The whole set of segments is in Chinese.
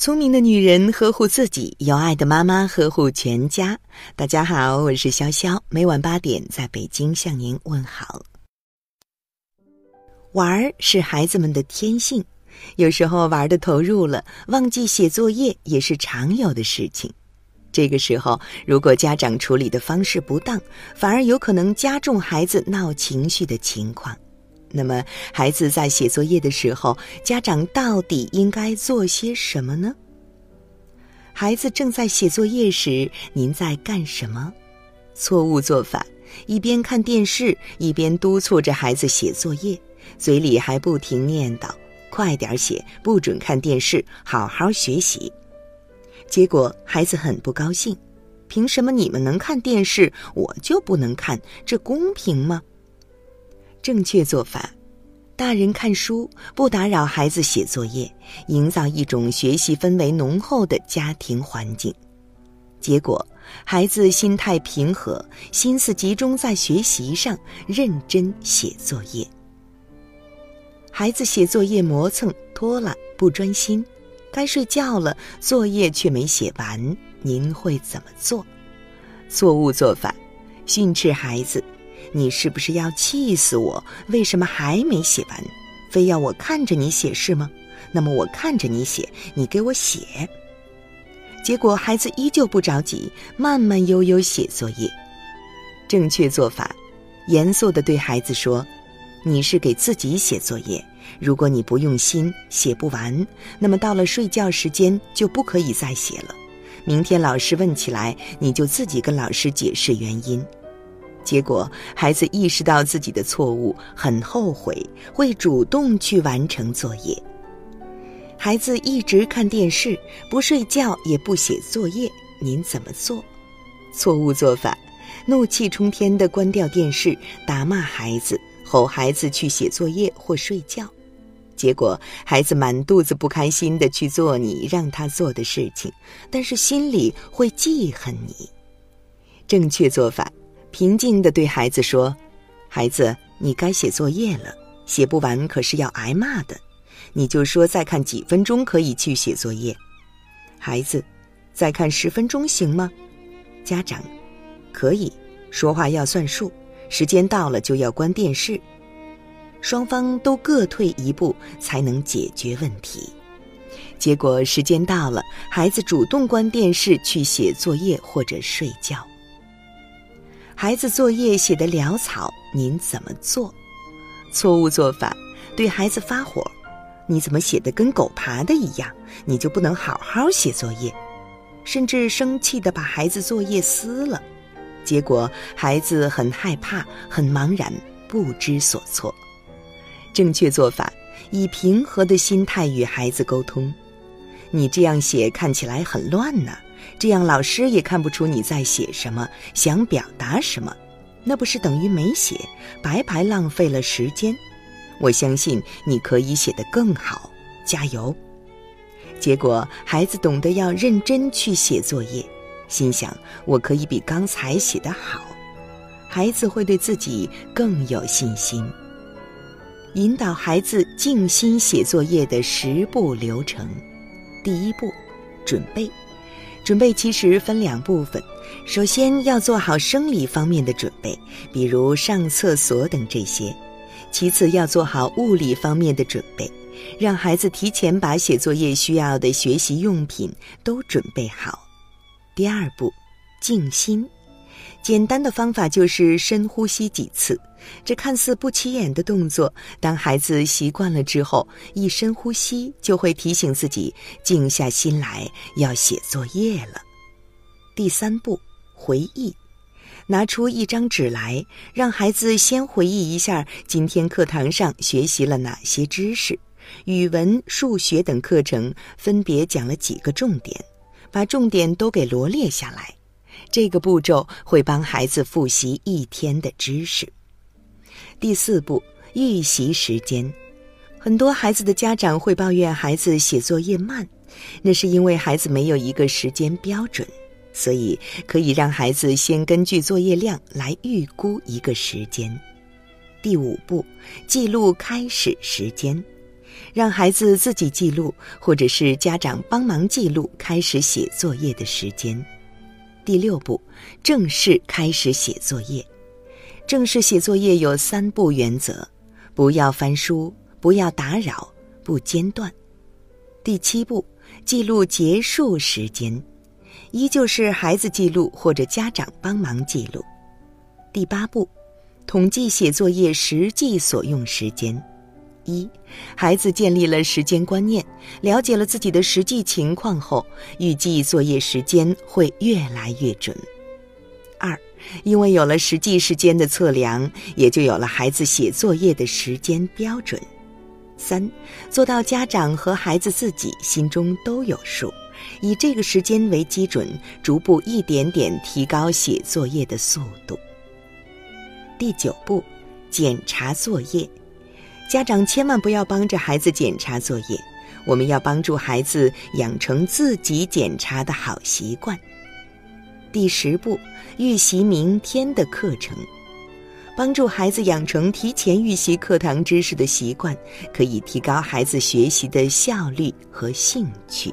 聪明的女人呵护自己，有爱的妈妈呵护全家。大家好，我是潇潇，每晚八点在北京向您问好。玩儿是孩子们的天性，有时候玩的投入了，忘记写作业也是常有的事情。这个时候，如果家长处理的方式不当，反而有可能加重孩子闹情绪的情况。那么，孩子在写作业的时候，家长到底应该做些什么呢？孩子正在写作业时，您在干什么？错误做法：一边看电视，一边督促着孩子写作业，嘴里还不停念叨：“快点写，不准看电视，好好学习。”结果孩子很不高兴：“凭什么你们能看电视，我就不能看？这公平吗？”正确做法：大人看书，不打扰孩子写作业，营造一种学习氛围浓厚的家庭环境。结果，孩子心态平和，心思集中在学习上，认真写作业。孩子写作业磨蹭拖拉，不专心，该睡觉了，作业却没写完，您会怎么做？错误做法：训斥孩子。你是不是要气死我？为什么还没写完？非要我看着你写是吗？那么我看着你写，你给我写。结果孩子依旧不着急，慢慢悠悠写作业。正确做法：严肃地对孩子说：“你是给自己写作业，如果你不用心，写不完，那么到了睡觉时间就不可以再写了。明天老师问起来，你就自己跟老师解释原因。”结果，孩子意识到自己的错误，很后悔，会主动去完成作业。孩子一直看电视，不睡觉，也不写作业，您怎么做？错误做法：怒气冲天的关掉电视，打骂孩子，吼孩子去写作业或睡觉。结果，孩子满肚子不开心的去做你让他做的事情，但是心里会记恨你。正确做法。平静地对孩子说：“孩子，你该写作业了，写不完可是要挨骂的。你就说再看几分钟可以去写作业。孩子，再看十分钟行吗？家长，可以说话要算数，时间到了就要关电视。双方都各退一步，才能解决问题。结果时间到了，孩子主动关电视去写作业或者睡觉。”孩子作业写得潦草，您怎么做？错误做法：对孩子发火，你怎么写的跟狗爬的一样？你就不能好好写作业？甚至生气的把孩子作业撕了，结果孩子很害怕，很茫然，不知所措。正确做法：以平和的心态与孩子沟通。你这样写看起来很乱呢。这样老师也看不出你在写什么，想表达什么，那不是等于没写，白白浪费了时间。我相信你可以写得更好，加油。结果孩子懂得要认真去写作业，心想我可以比刚才写得好，孩子会对自己更有信心。引导孩子静心写作业的十步流程，第一步，准备。准备其实分两部分，首先要做好生理方面的准备，比如上厕所等这些；其次要做好物理方面的准备，让孩子提前把写作业需要的学习用品都准备好。第二步，静心。简单的方法就是深呼吸几次，这看似不起眼的动作，当孩子习惯了之后，一深呼吸就会提醒自己静下心来要写作业了。第三步，回忆，拿出一张纸来，让孩子先回忆一下今天课堂上学习了哪些知识，语文、数学等课程分别讲了几个重点，把重点都给罗列下来。这个步骤会帮孩子复习一天的知识。第四步，预习时间。很多孩子的家长会抱怨孩子写作业慢，那是因为孩子没有一个时间标准，所以可以让孩子先根据作业量来预估一个时间。第五步，记录开始时间。让孩子自己记录，或者是家长帮忙记录开始写作业的时间。第六步，正式开始写作业。正式写作业有三步原则：不要翻书，不要打扰，不间断。第七步，记录结束时间，依旧是孩子记录或者家长帮忙记录。第八步，统计写作业实际所用时间。一，孩子建立了时间观念，了解了自己的实际情况后，预计作业时间会越来越准。二，因为有了实际时间的测量，也就有了孩子写作业的时间标准。三，做到家长和孩子自己心中都有数，以这个时间为基准，逐步一点点提高写作业的速度。第九步，检查作业。家长千万不要帮着孩子检查作业，我们要帮助孩子养成自己检查的好习惯。第十步，预习明天的课程，帮助孩子养成提前预习课堂知识的习惯，可以提高孩子学习的效率和兴趣。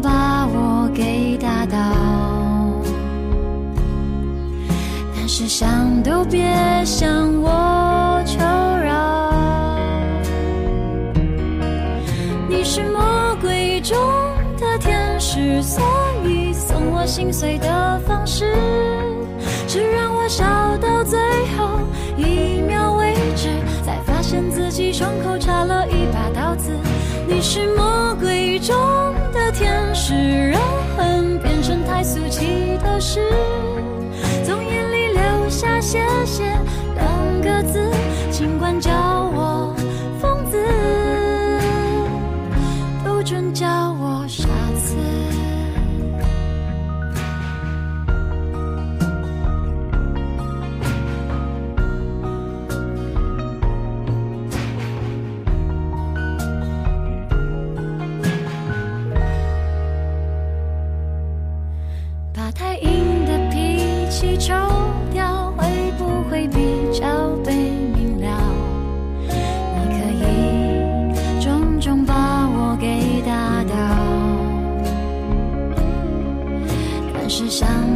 把我给打倒，但是想都别想我求饶。你是魔鬼中的天使，所以送我心碎的方式，变成太俗气的事，从眼里流下谢谢两个字，尽管叫我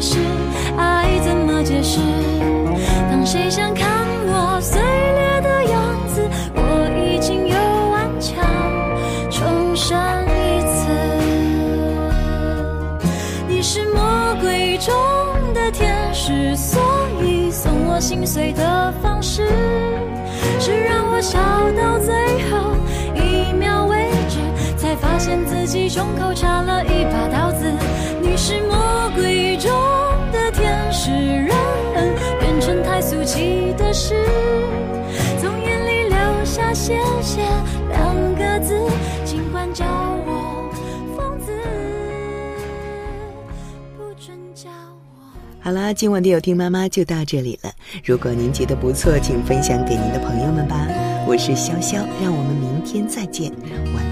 是爱怎么解释？当谁想看我碎裂的样子，我已经又顽强重生一次。你是魔鬼中的天使，所以送我心碎的方式，是让我笑到最后一秒为止，才发现自己胸口插了一把刀子。是魔鬼中。的天使让恨变成太俗气的事，从眼里流下谢谢两个字，尽管叫我疯子，不准叫我。好啦，今晚的有听妈妈就到这里了。如果您觉得不错，请分享给您的朋友们吧。我是潇潇，让我们明天再见，晚。